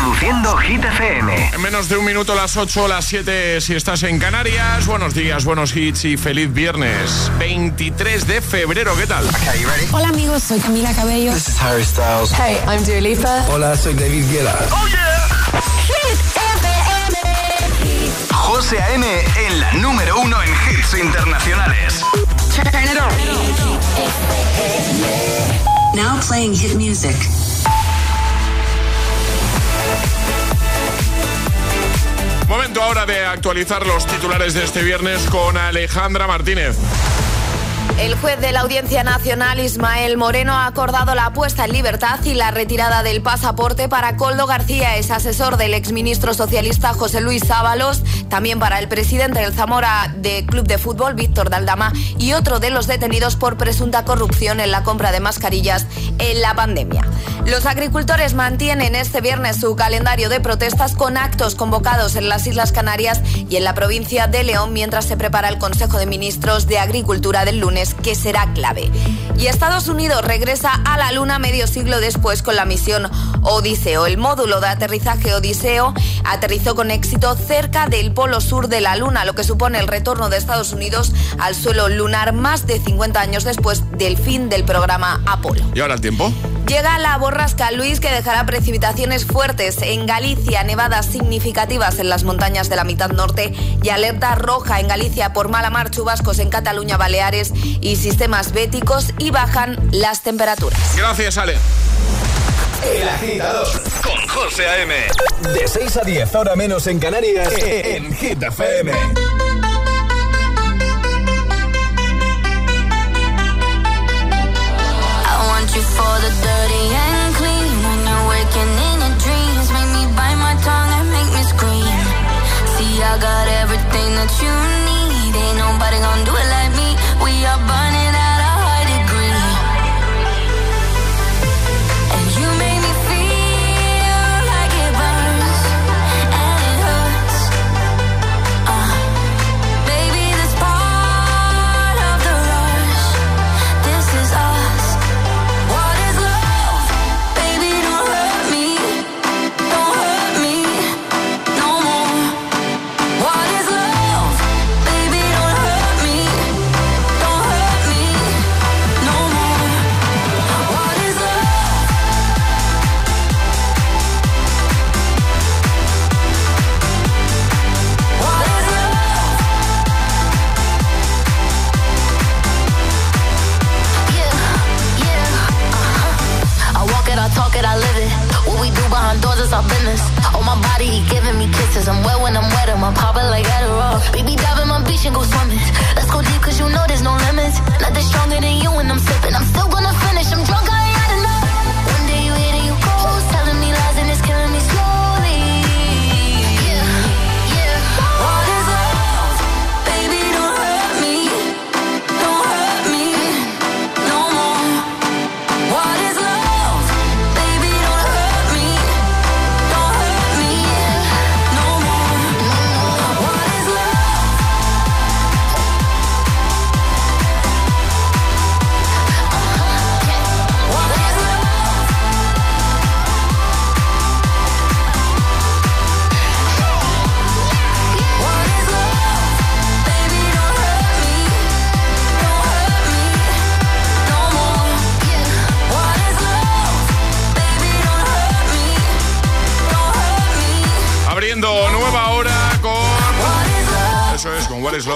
Reproduciendo Hit FM. En menos de un minuto, las 8, las 7, si estás en Canarias. Buenos días, buenos hits y feliz viernes. 23 de febrero, ¿qué tal? Hola amigos, soy Camila Cabello. This is Harry Styles. Hey, I'm Dua Lipa. Hola, soy David Guetta. ¡Oh, yeah! Hit FM. José A.M. en la número uno en hits internacionales. Turn it on. Now playing hit music. Momento ahora de actualizar los titulares de este viernes con Alejandra Martínez. El juez de la Audiencia Nacional, Ismael Moreno, ha acordado la puesta en libertad y la retirada del pasaporte para Coldo García, es asesor del exministro socialista José Luis Sábalos, también para el presidente del Zamora de Club de Fútbol, Víctor Daldama, y otro de los detenidos por presunta corrupción en la compra de mascarillas en la pandemia. Los agricultores mantienen este viernes su calendario de protestas con actos convocados en las Islas Canarias y en la provincia de León mientras se prepara el Consejo de Ministros de Agricultura del lunes que será clave. Y Estados Unidos regresa a la Luna medio siglo después con la misión Odiseo. El módulo de aterrizaje Odiseo aterrizó con éxito cerca del polo sur de la Luna, lo que supone el retorno de Estados Unidos al suelo lunar más de 50 años después del fin del programa Apolo. ¿Y ahora el tiempo? Llega la borrasca Luis que dejará precipitaciones fuertes en Galicia, nevadas significativas en las montañas de la mitad norte y alerta roja en Galicia por mala mar, chubascos en Cataluña, Baleares y sistemas béticos y bajan las temperaturas. Gracias, Ale. El agitador con José A.M. De 6 a 10, ahora menos en Canarias, en Hit FM.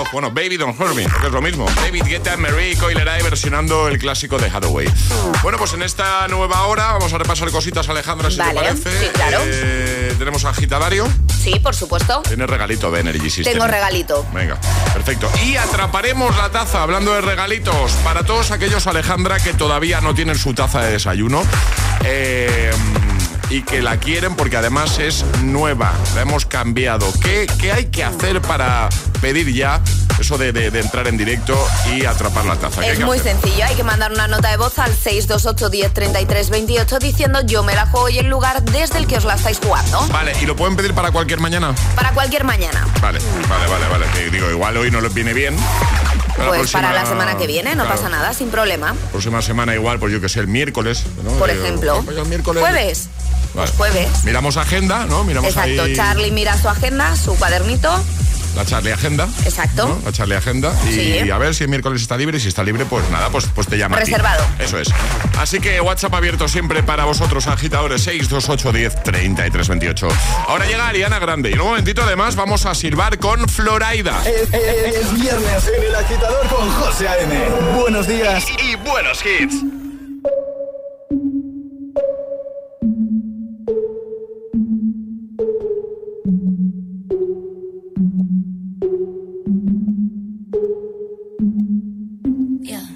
Love. Bueno, Baby Don't Hurt Me, que es lo mismo. David Guetta, Mary Coileray versionando el clásico de Hathaway. Bueno, pues en esta nueva hora vamos a repasar cositas, Alejandra, si Vale, te parece. sí, claro. Eh, tenemos agitadario. Sí, por supuesto. Tienes regalito de Energy System. Tengo regalito. Venga, perfecto. Y atraparemos la taza, hablando de regalitos, para todos aquellos, Alejandra, que todavía no tienen su taza de desayuno. eh, y que la quieren porque además es nueva, la hemos cambiado. ¿Qué, qué hay que hacer para pedir ya eso de, de- de entrar en directo y atrapar la taza? ¿Qué hay Es muy hacer? sencillo, hay que mandar una nota de voz al 628 10 33 28 diciendo yo me la juego y el lugar desde el que os la estáis jugando. Vale, ¿y lo pueden pedir para cualquier mañana? Para cualquier mañana. Vale, vale, vale, vale. Digo, igual hoy no les viene bien. Para Pues próxima- para la semana que viene, no claro. pasa nada, sin problema. Próxima semana igual, pues yo que sé, el miércoles. ¿no? Por ejemplo. pues el miércoles. Jueves. Vale. jueves. Miramos agenda, ¿no? Miramos Exacto, ahí Charlie mira su agenda, su cuadernito. la Charlie Agenda. Exacto. ¿no? La Charlie Agenda. Y Sí. a ver si el miércoles está libre. Y si está libre, pues nada, pues, pues te llama. a ti. Reservado. Eso es. Así que WhatsApp abierto siempre para vosotros, agitadores 628 10 33 28. Ahora llega Ariana Grande. Y en un momentito, además, vamos a silbar con Floraida. Es, es- es viernes en el agitador con José A.M. Buenos días. Y buenos hits.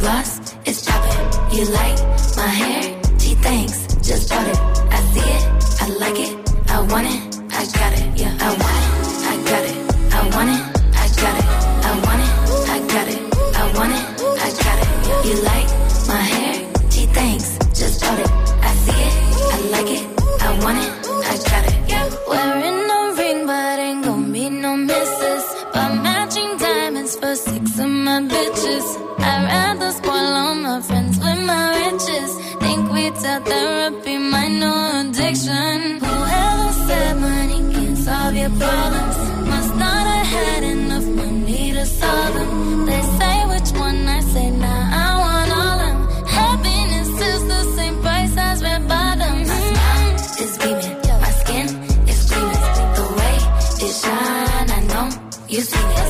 Gloss is chopping. You like my hair? Gee, thanks. Just bought it. I see it. I like it. I want it. I got it. Yeah, I want it. I got it. I want it. Your problems must not have had enough money to solve them. They say which one I say now. I want all of 'em. Happiness is the same price as red bottoms. My smile is beaming, my skin is gleaming. The way it shine, I know you seen it.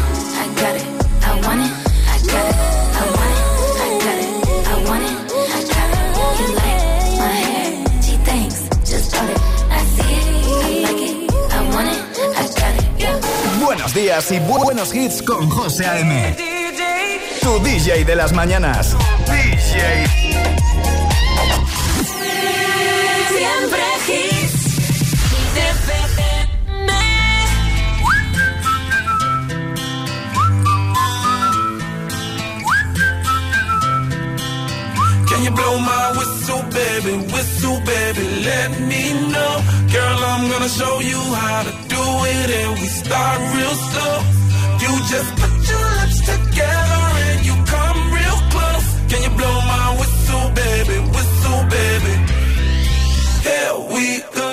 Buenos días y bu- buenos hits con José A.M. Tu DJ de las mañanas. DJ. Siempre hits. Can you blow my whistle, baby? Whistle, baby, let me know. Girl, I'm gonna show you how to do it, and we start real slow. You just put your lips together and you come real close. Can you blow my whistle, baby? Whistle, baby. Here we go.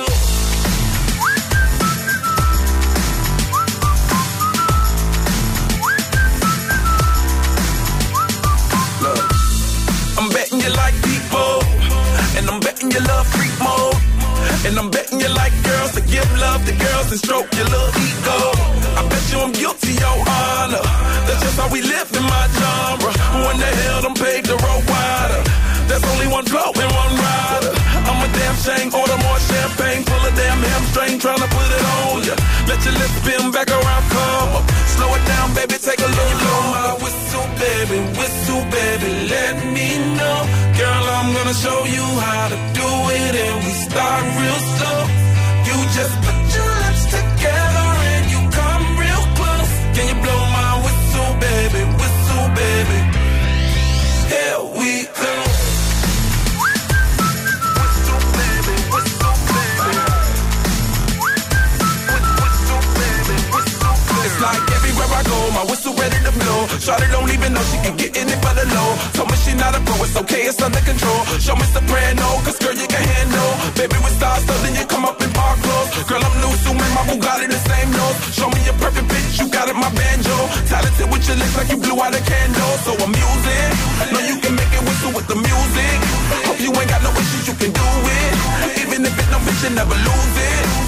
Look, I'm betting you like people, and I'm betting you love freak mode, and I'm betting you like girls to give love to girls and stroke your little ego. I bet you I'm guilty, your honor. That's just how we live in my genre. Who in the hell done paved the road wider? There's only one blow and one rider. I'm a damn shame, order more champagne, pull a damn hamstring, tryna put it on ya. Let your lips spin back around, come up. Slow it down, baby, take a little blow my whistle, baby, whistle, baby, let me know. Girl, I'm gonna show you how to do it, start real slow. Shawty don't even know she can get in it for the low. Told me she not a pro, it's okay, it's under control. Show me soprano, cause girl, you can handle. Baby, with stars, so then you come up in park clothes. Girl, I'm new, so my Bugatti the same nose. Show me a perfect bitch, you got it, my banjo. Talented with your lips like you blew out a candle. So I'm using, know you can make it whistle with the music. Hope you ain't got no issues, you can do it. Even if it no bitch, you never lose it.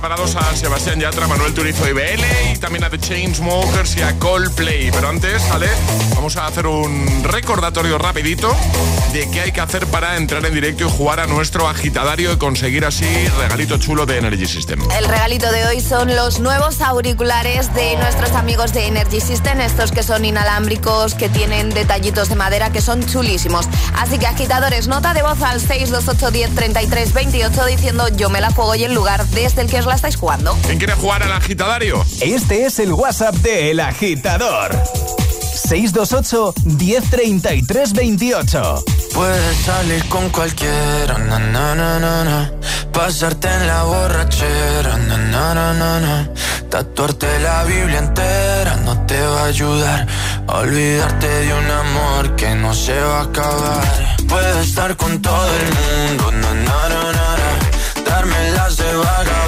Preparados a Sebastián Yatra, Manuel Turizo y BL y también a The Chainsmokers y a Coldplay. Pero antes, ¿vale? Vamos a hacer un recordatorio rapidito de qué hay que hacer para entrar en directo y jugar a nuestro agitadario y conseguir así regalito chulo de Energy System. El regalito de hoy son los nuevos auriculares de nuestros amigos de Energy System, estos que son inalámbricos, que tienen detallitos de madera que son chulísimos. Así que agitadores, nota de voz al 628 10 33 28 diciendo yo me la juego y el lugar desde el que os la estáis jugando. ¿Quién quiere jugar al agitadario? Este es el WhatsApp de El Agitador. 628 1033 28. Puedes salir con cualquiera, na, na, na, na, na. pasarte en la borrachera, na, na, na, na, na. tatuarte la Biblia entera no te va a ayudar a olvidarte de un amor que no se va a acabar. Puedes estar con todo el mundo, na, na, na, na, na. darme las de vagabundo,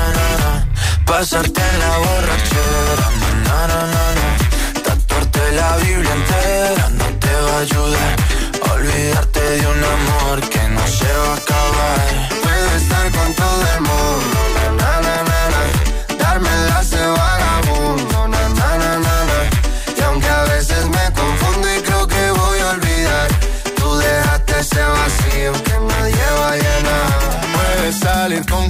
pasarte en la borrachera, na, la Biblia entera no te va a ayudar. Olvidarte de un amor que no se va a acabar. Puedes estar con todo el mundo, na, darme de vagabundo, na, na, y aunque a veces me confundo y creo que voy a olvidar, tú dejaste ese vacío que nadie va a llenar. Puedes salir con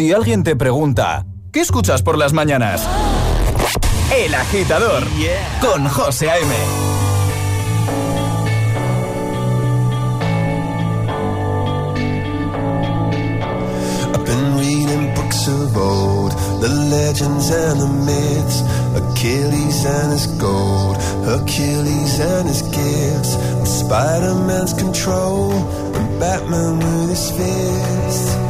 Si alguien te pregunta, ¿qué escuchas por las mañanas? El agitador con José A.M. I've been reading books of old, the legends and the myths, Achilles and his gold, Hercules and his gifts, Spider-Man's control, and Batman with his fists.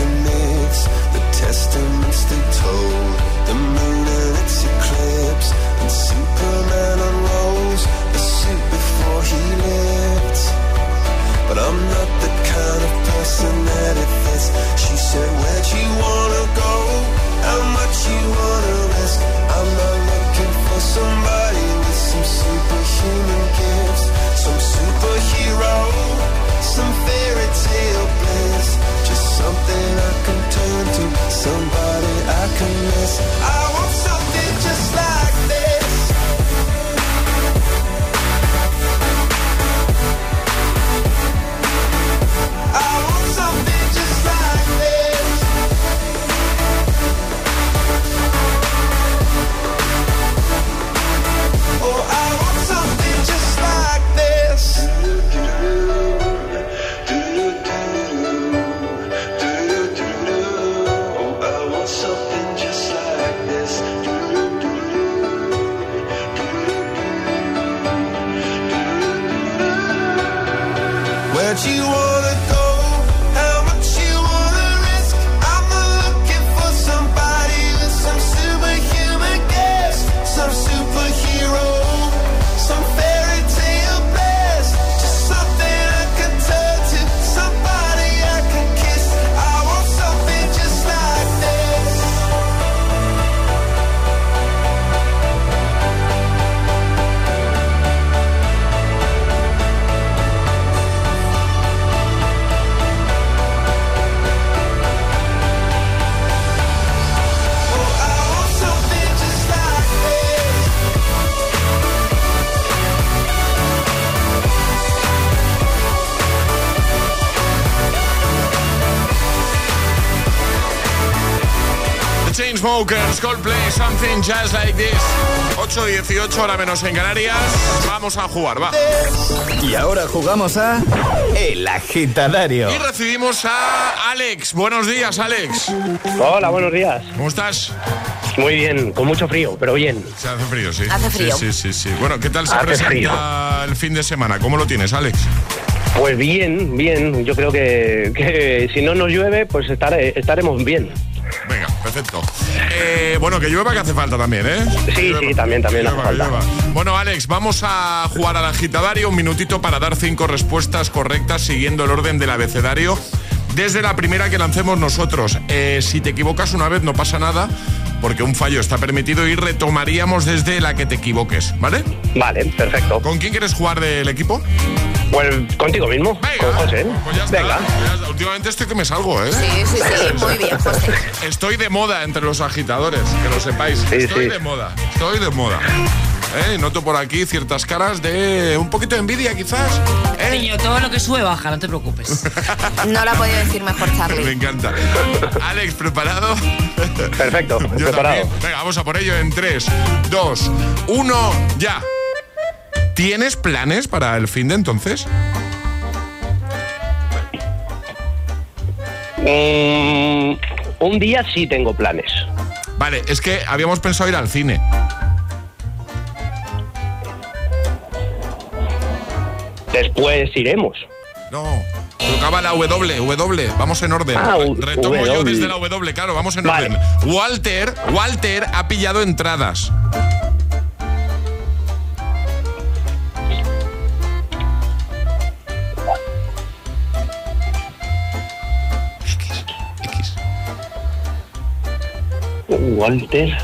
The myths, the testaments they told, the moon and its eclipse, and Superman unrolls the suit before he lived. But I'm not the kind of person that it fits. She said, Where'd you wanna go? Chainsmokers, Coldplay, Something Just Like This. 8.18, hora menos en Canarias. Vamos a jugar, va. Y ahora jugamos a El Agitadario. Y recibimos a Alex. Buenos días, Alex. Hola, buenos días. ¿Cómo estás? Muy bien, con mucho frío, pero bien. Se hace frío, sí. Hace frío. Sí, sí, sí. sí. Bueno, ¿qué tal se Hace presenta frío. el fin de semana? ¿Cómo lo tienes, Alex? Pues bien, bien. Yo creo que, que si no nos llueve, pues estare- estaremos bien. Venga, perfecto. Eh, bueno, que llueva que hace falta también, ¿eh? Sí, llueva. sí, también, también hace falta. Bueno, Alex, vamos a jugar al agitadario. Un minutito para dar cinco respuestas correctas siguiendo el orden del abecedario. Desde la primera que lancemos nosotros. Eh, si te equivocas una vez no pasa nada, porque un fallo está permitido y retomaríamos desde la que te equivoques, ¿vale? Vale, perfecto. ¿Con quién quieres jugar del equipo? Pues contigo mismo, con José. Pues ya está. Venga. ya está. Últimamente estoy que me salgo, ¿eh? Sí, sí, sí, muy bien, José. Estoy de moda entre los agitadores, que lo sepáis. Sí, estoy sí. de moda, estoy de moda. ¿Eh? Noto por aquí ciertas caras de un poquito de envidia, quizás. ¿Eh? Niño, todo lo que sube baja, no te preocupes. No la ha podido decir mejor Me Charlie. encanta. Alex, ¿preparado? Perfecto, Yo preparado. también. Venga, vamos a por ello en 3, 2, 1, ya. ¿Tienes planes para el fin de entonces? Mm, un día sí tengo planes. Vale, es que habíamos pensado ir al cine. Después iremos. No. Tocaba la W, W, vamos en orden. Ah, Retomo yo W. desde la W, claro, vamos en Vale. orden. Walter, Walter ha pillado entradas. Walter.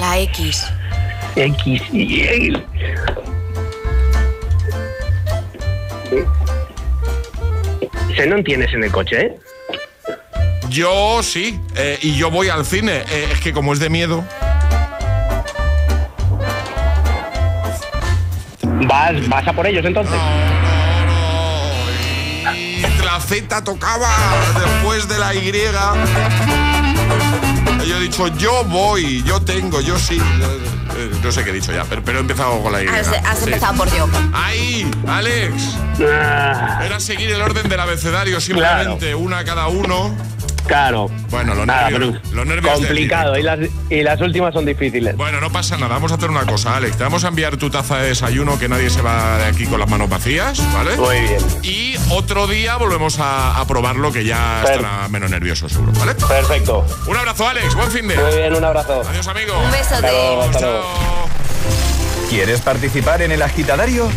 La X. X y Xenon tienes en el coche, ¿eh? Yo sí, eh, y yo voy al cine. Eh, es que como es de miedo. ¿Vas, vas a por ellos entonces? Y la Z tocaba después de la Y. Yo he dicho, yo voy, yo tengo, yo sí. No sé qué he dicho ya, pero, pero he empezado con la Y. Has, has Sí. empezado por yo. Ahí, Alex. Ah, Era seguir el orden del abecedario, simplemente una cada uno. Claro. Bueno, los Nada, nervios, los complicado. Y las, y las últimas son difíciles. Bueno, no pasa nada. Vamos a hacer una cosa, Alex. Te vamos a enviar tu taza de desayuno, que nadie se va de aquí con las manos vacías, ¿vale? Muy bien. Y otro día volvemos a, a probarlo, que ya Per- estará menos nervioso, seguro, ¿vale? Perfecto. Un abrazo, Alex. Buen fin de. Muy bien, un abrazo. Adiós, amigo. Un beso Hasta luego, de... hasta luego. Chao. ¿Quieres participar en el agitadario?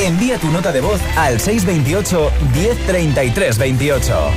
Envía tu nota de voz al 628 1033 28.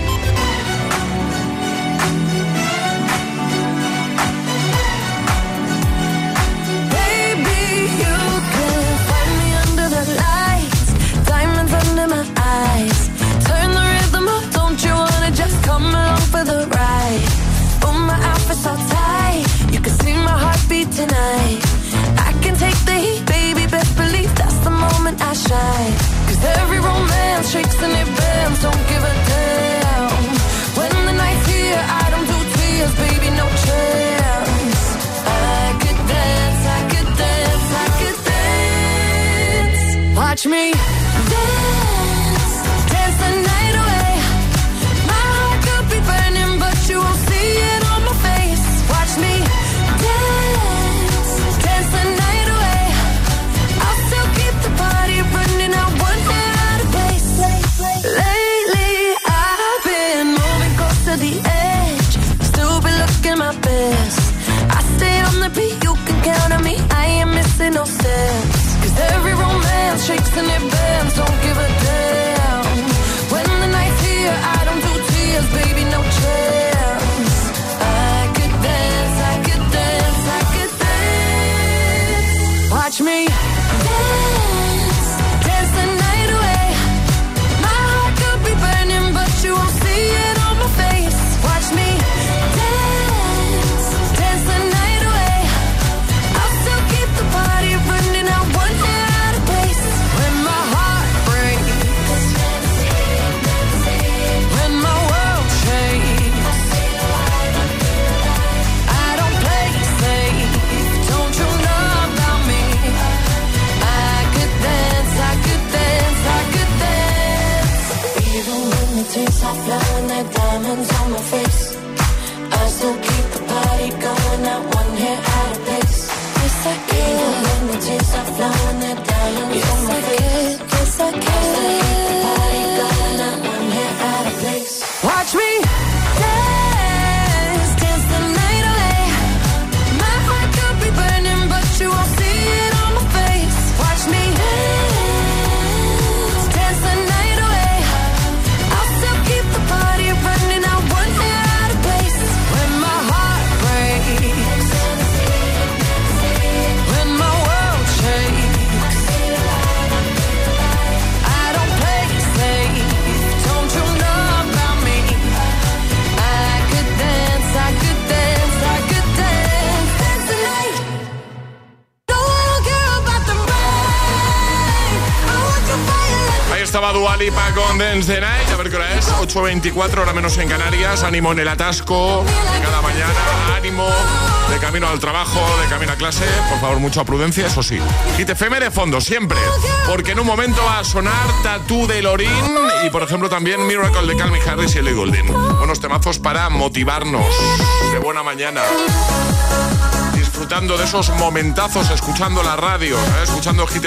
Dance. A ver qué hora es. 8.24, hora menos en Canarias. Ánimo en el atasco. Cada mañana, ánimo. De camino al trabajo, de camino a clase. Por favor, mucha prudencia, eso sí. Y te FM de fondo, siempre. Porque en un momento va a sonar Tatú de Lorín. Y por ejemplo, también Miracle de Calvin Harris y Ellie Goulding. Unos temazos para motivarnos. De buena mañana disfrutando de esos momentazos, escuchando la radio, ¿eh? escuchando Hit.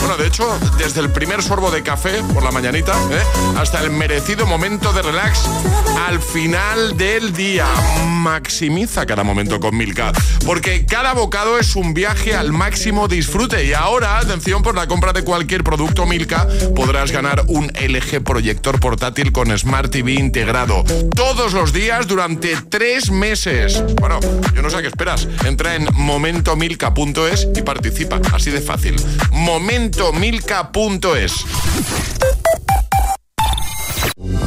Bueno, de hecho, desde el primer sorbo de café por la mañanita ¿eh? hasta el merecido momento de relax al final del día. Maximiza cada momento con Milka, porque cada bocado es un viaje al máximo disfrute. Y ahora, atención, por la compra de cualquier producto Milka, podrás ganar un LG proyector portátil con Smart TV integrado. Todos los días durante tres meses. Bueno, yo no sé a qué esperas. Entra en momentomilka.es y participa. Así de fácil. Momentomilka.es.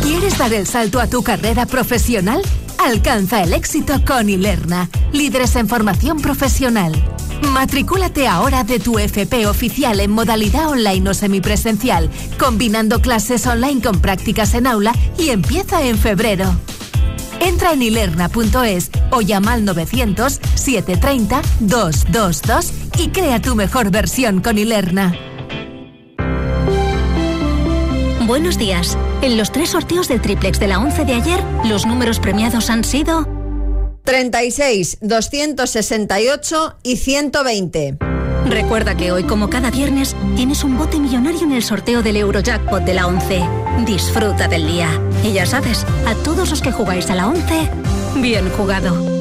¿Quieres dar el salto a tu carrera profesional? Alcanza el éxito con Ilerna, líderes en formación profesional. Matricúlate ahora de tu FP oficial en modalidad online o semipresencial, combinando clases online con prácticas en aula y empieza en febrero. Entra en ilerna.es o llama al 900-730-222 y crea tu mejor versión con Ilerna. Buenos días. En los tres sorteos del triplex de la 11 de ayer, los números premiados han sido 36, 268 y 120. Recuerda que hoy, como cada viernes, tienes un bote millonario en el sorteo del Eurojackpot de la 11. Disfruta del día. Y ya sabes, a todos los que jugáis a la 11, bien jugado.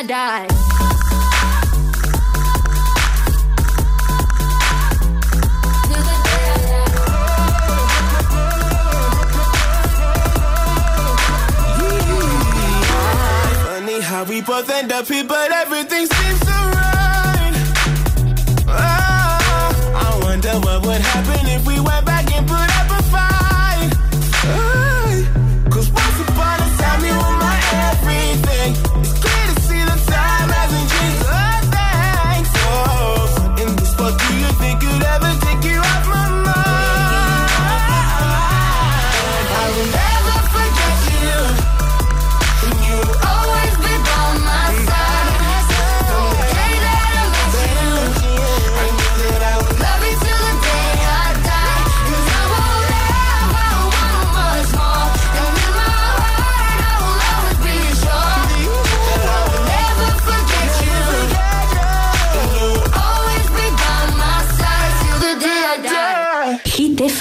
I die. Funny how we both end up here, but everything seems so right. Ah, I wonder what would happen if we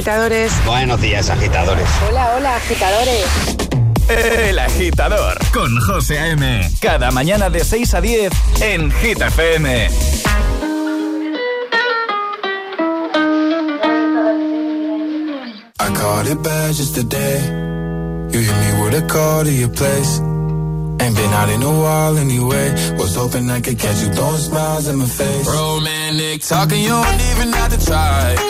agitadores. Buenos días, agitadores. Hola, hola, agitadores. El agitador con José A.M. Cada mañana de 6 a 10 en Hit FM. I caught it bad just today. You hit me with a call to your place. Ain't been out in a while anyway. Was hoping I could catch you throwing smiles in my face. Romantic talking, you don't even have to try.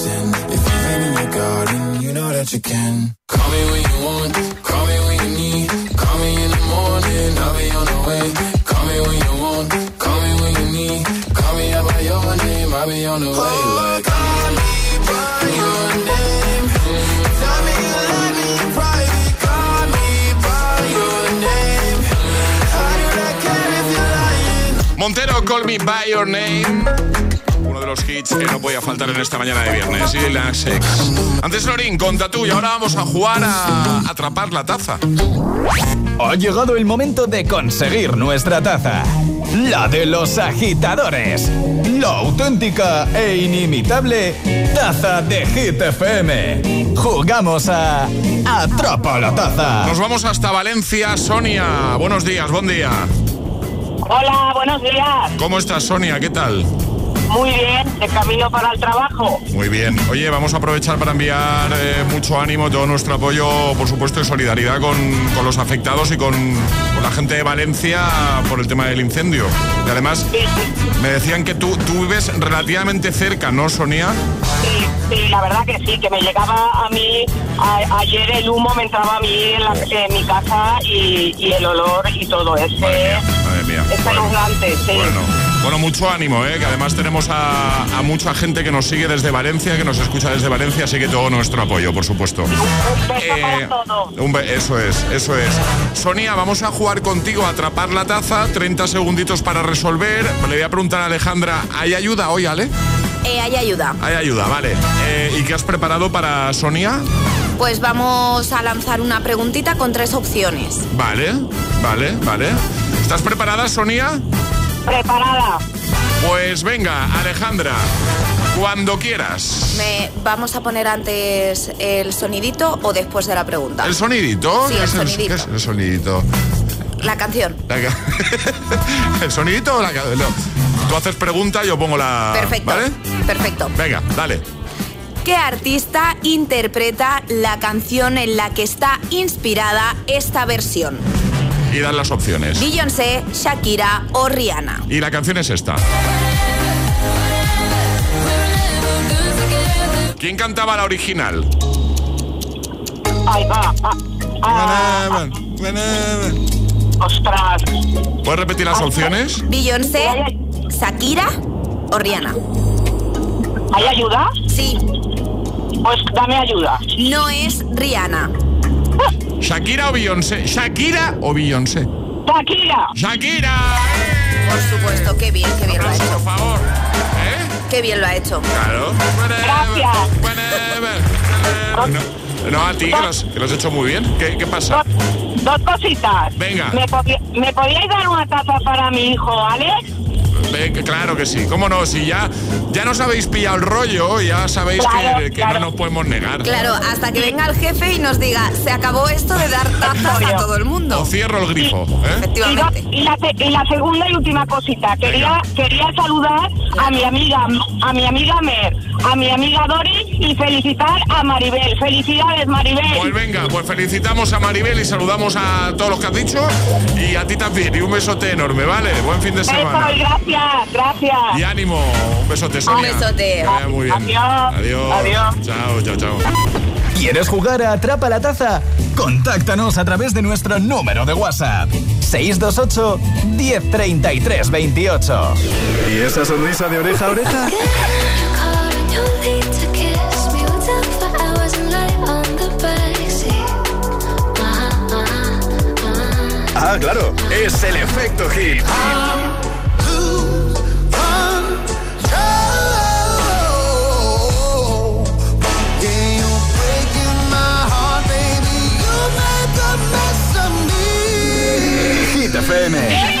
that you can. Call me when you want, call me when you need. Call me in the morning, I'll be on the way. Call me when you want, call me when you need. Call me out by your name, I'll be on the way. Oh, like, call me by your name. Tell me you love me private. Call me by your name. I do not care if you're lying. Montero, Call Me By Your Name. Los hits que no podía faltar en esta mañana de viernes. Y la sex. Antes Lorín, con Tatú. Y ahora vamos a jugar a atrapar la taza. Ha llegado el momento de conseguir nuestra taza. La de los agitadores. La auténtica e inimitable taza de Hit FM. Jugamos a Atrapa la taza. Nos vamos hasta Valencia. Sonia, buenos días, buen día. Hola, buenos días. ¿Cómo estás, Sonia? ¿Qué tal? Muy bien, de camino para el trabajo. Muy bien. Oye, vamos a aprovechar para enviar eh, mucho ánimo, todo nuestro apoyo, por supuesto, y solidaridad con, con los afectados y con, con, la gente de Valencia por el tema del incendio. Y además, me decían que tú, tú vives relativamente cerca, ¿no, Sonia? Sí, sí, la verdad que sí, que me llegaba a mí, a, ayer el humo me entraba a mí en, la, en mi casa y, y, el olor y todo. Es, madre mía, madre mía. es espeluznante, sí. Bueno. Bueno, mucho ánimo, ¿eh? que además tenemos a, a, mucha gente que nos sigue desde Valencia, que nos escucha desde Valencia, así que todo nuestro apoyo, por supuesto. Un beso eh, para todos. Un be eso es, eso es. Sonia, vamos a jugar contigo a atrapar la taza, 30 segunditos para resolver. Le voy a preguntar a Alejandra, ¿hay ayuda hoy, Ale? Eh, hay ayuda. Hay ayuda, vale. Eh, ¿Y qué has preparado para Sonia? Pues vamos a lanzar una preguntita con tres opciones. Vale, vale, vale. ¿Estás preparada, Sonia? Preparada. Pues venga, Alejandra, cuando quieras. Me, ¿Vamos a poner antes el sonidito o después de la pregunta? ¿El sonidito? Sí, el ¿Qué es sonidito. ¿Qué es el sonidito? La canción. La ca- ¿El sonidito o la canción? No. Tú haces pregunta, yo pongo la... Perfecto. ¿Vale? Perfecto. Venga, dale. ¿Qué artista interpreta la canción en la que está inspirada esta versión? Y dan las opciones. Beyoncé, Shakira o Rihanna. Y la canción es esta. ¿Quién cantaba la original? Ahí va. Ah, ah, ostras. ¿Puedes repetir las opciones? Beyoncé, Shakira o Rihanna. ¿Hay ayuda? Sí. Pues dame ayuda. No es Rihanna. ¿Shakira o Beyoncé? ¿Shakira o Beyoncé? Shakira. ¡Shakira! Por supuesto, qué bien, qué bien lo ha hecho. Por favor. ¿Eh? Qué bien lo ha hecho. Claro. Gracias. No, no, a ti, que lo, has, que lo has hecho muy bien. ¿Qué, qué pasa? Dos, dos cositas. Venga. ¿Me, ¿Me podíais dar una taza para mi hijo, Alex? Ve claro que sí. ¿Cómo no? Si ya, ya nos habéis pillado el rollo, ya sabéis Claro, que, que claro. no nos podemos negar. Claro, hasta que venga el jefe y nos diga, se acabó esto de dar tazas a todo el mundo. O cierro el grifo. ¿eh? Y, la, y la se- y la segunda y última cosita, quería, quería saludar a mi amiga, a mi amiga Mer, a mi amiga Doris y felicitar a Maribel. Felicidades, Maribel. Pues venga, pues felicitamos a Maribel y saludamos a todos los que has dicho y a ti también. Y un besote enorme, ¿vale? Buen fin de semana. Gracias, gracias. Y ánimo, un besote, Sonia. besote. Que vaya muy bien. Adiós. Adiós. Chao, chao, chao. ¿Quieres jugar a Atrapa la Taza? Contáctanos a través de nuestro número de WhatsApp. 628 1033 28. ¿Y esa sonrisa de oreja a oreja? Ah, claro, es el efecto hit. Hit FM.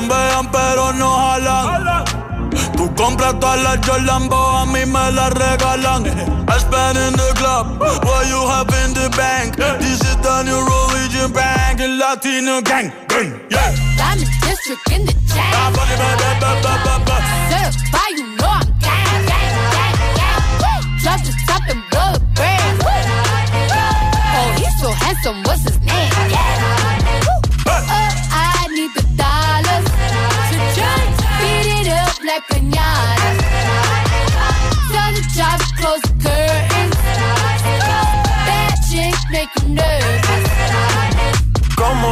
Chambean, chambean, pero no jalan. Tú compras todas las Jolambo, a mí me las regalan. I spend in the club, what you have in the bank. This is the new Norwegian bank, the Latino gang. gang, Yeah. Diamond district in the chain. Ah, Certified, you know I'm gang, gang, gang, gang. Drop the top and blow the brand. Oh, he's so handsome, what's his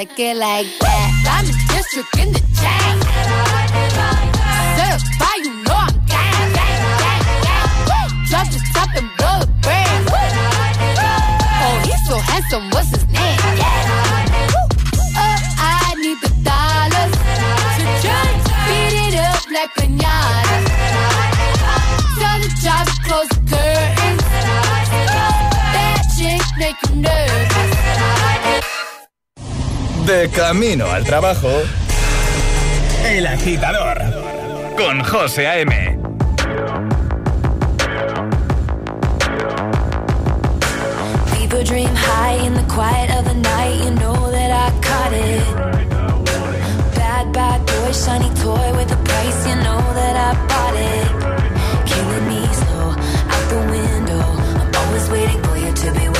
Like it like that. Diamond district in the chain. Certified, you know I'm gang, gang, gang, gang. Drop the and blow the brand. Oh, he's so handsome, what's his name? Uh, De camino al trabajo. El agitador. Con José A.M. People dream high in the quiet of the night. You know that I caught it. Bad, bad boy, shiny toy with a price. You know that I bought it. Killing me slow out the window. I'm always waiting for you to be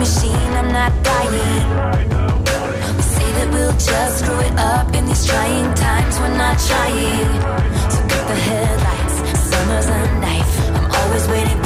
machine, I'm not dying. We say that we'll just screw it up in these trying times, we're not trying. So get the headlights, summer's a knife. I'm always waiting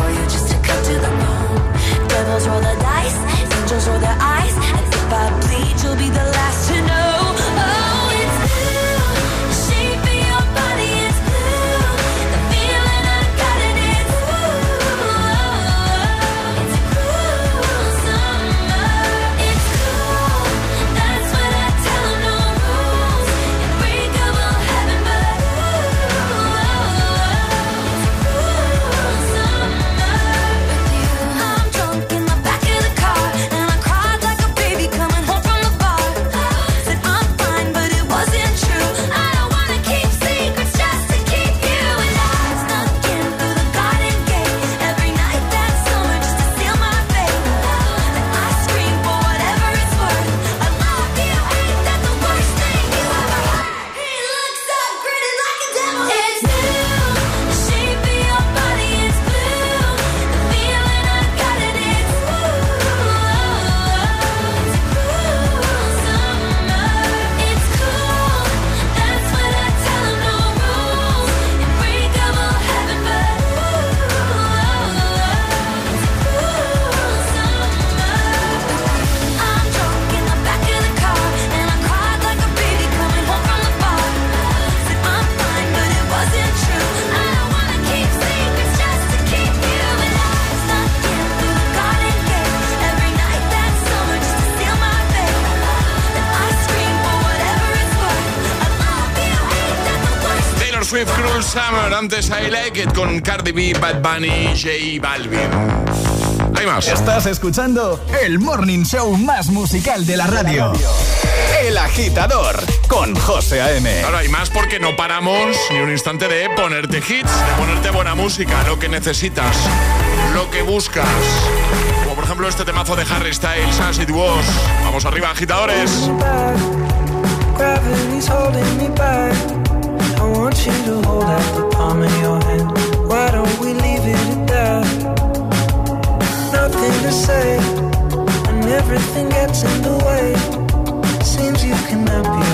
antes I Like It con Cardi B, Bad Bunny, J Balvin. Hay más. Estás escuchando el morning show más musical de la radio. El agitador con José A.M. Ahora hay más porque no paramos ni un instante de ponerte hits, de ponerte buena música, lo que necesitas, lo que buscas. Como por ejemplo este temazo de Harry Styles, As It Was. Vamos arriba, agitadores. Gravity's holding me back. I want you to hold out the I'm your hand. Why don't we leave it at that? Nothing to say, and everything gets in the way. Seems you cannot be.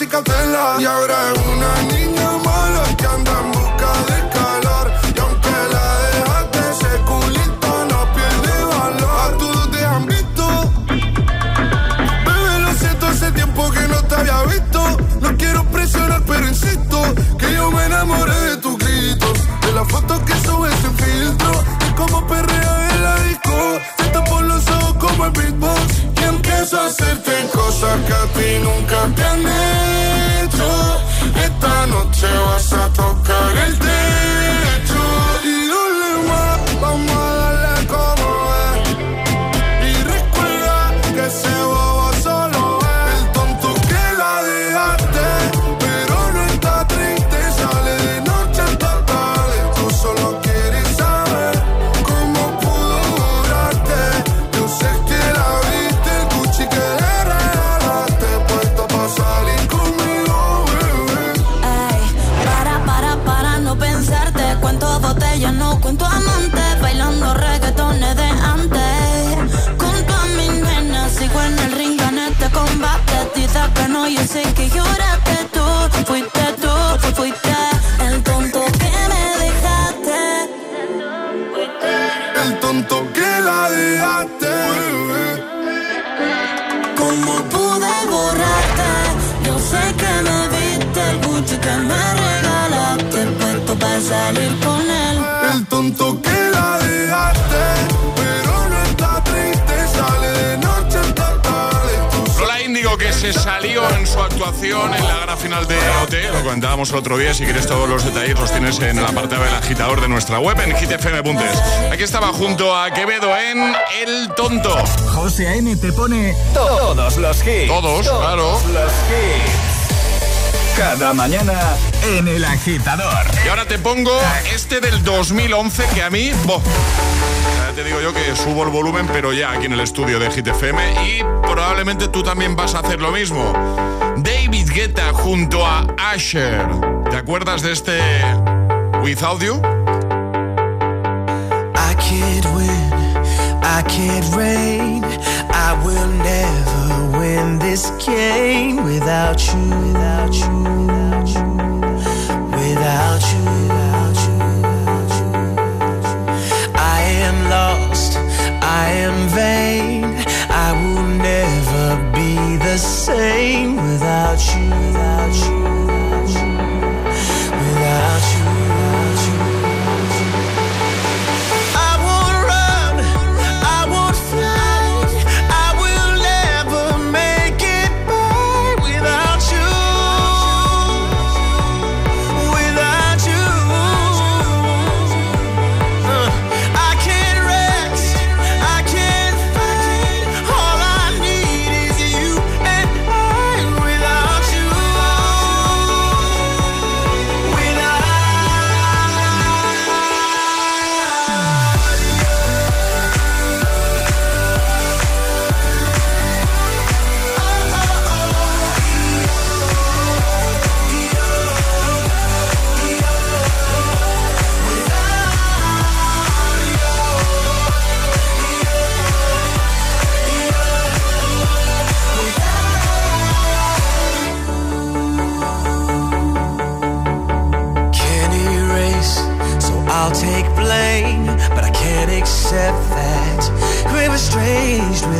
y ahora es una niña otro día, si quieres todos los detalles los tienes en el apartado del agitador de nuestra web en hitfm.es. Aquí estaba junto a Quevedo en El Tonto. José A.M. te pone todos los hits. Todos, claro. Los hits. Cada mañana en el agitador. Y ahora te pongo este del 2011 que a mí, ya te digo yo que subo el volumen, pero ya aquí en el estudio de Hit FM y probablemente tú también vas a hacer lo mismo. David Guetta junto a Asher. ¿Te acuerdas de este Without You? I can't win, I can't reign. I will never win this game without you, without you, without you, without you, without you. I am lost, I am vain. I will never be the same without you, without you,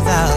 Without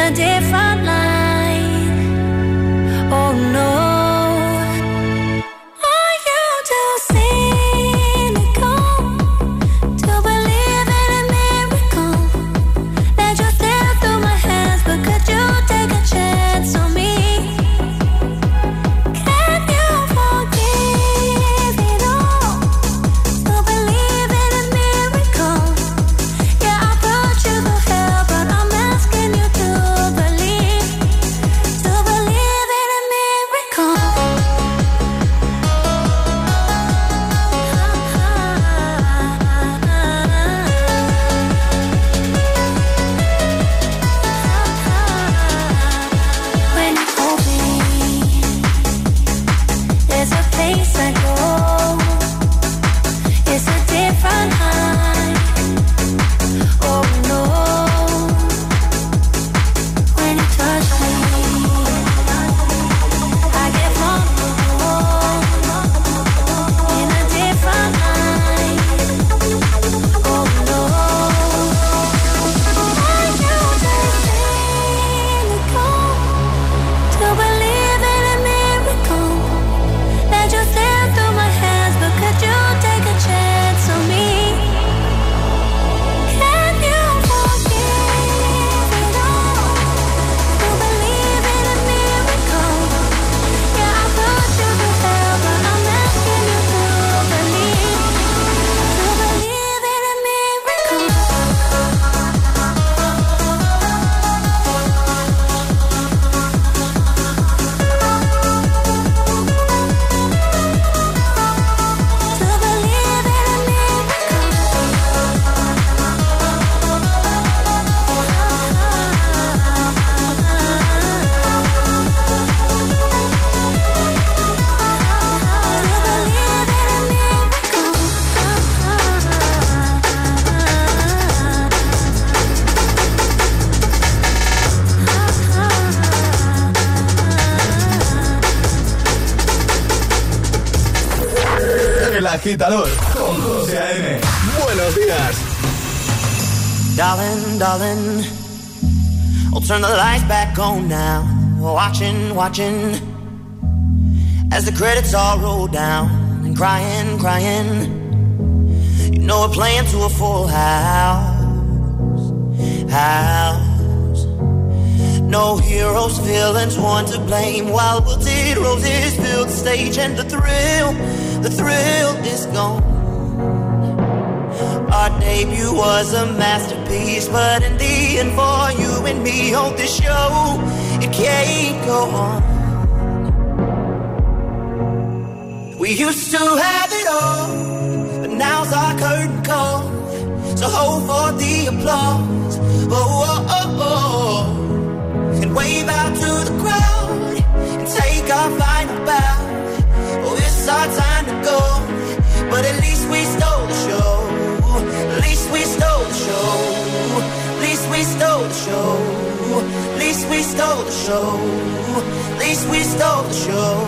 a different agitador con José A.M. Buenos días. Darling, darling, I'll turn the lights back on now. Watching, watching, as the credits all roll down. And crying, crying, you know we're playing to a full house. House. No heroes, villains, one to blame. While wilted roses fill the stage, and the thrill, the thrill is gone. Our debut was a masterpiece, but in the end, for you and me on this show, it can't go on. We used to have it all, but now's our curtain call. So hold for the applause. Oh, oh, oh, oh. And wave out to the crowd and take our final bow. It's our time to go, but at least we stole the show. At least we stole the show. At least we stole the show. At least we stole the show. At least we stole the show.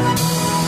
At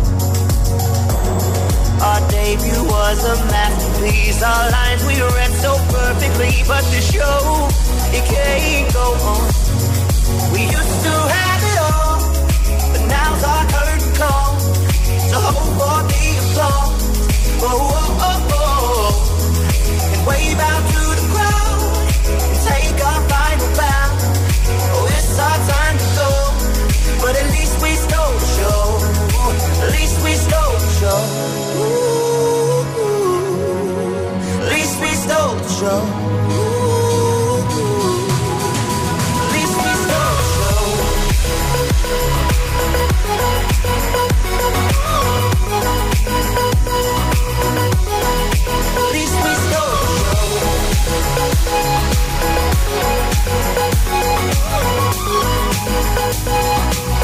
Our debut was a masterpiece. Our lines we read so perfectly, but the show it can't go on. We used to have it all, but now's our curtain call. So hold for the applause. Oh, oh, oh, oh. And wave out to the crowd and take our final bow. Oh, it's our time to go, but at least least we stole the show. Least we stole the show.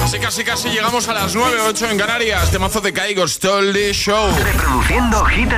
Casi, casi, casi llegamos a las 9, 8 en Canarias. Temazo de Caigo, Stole the Show. Reproduciendo Hit.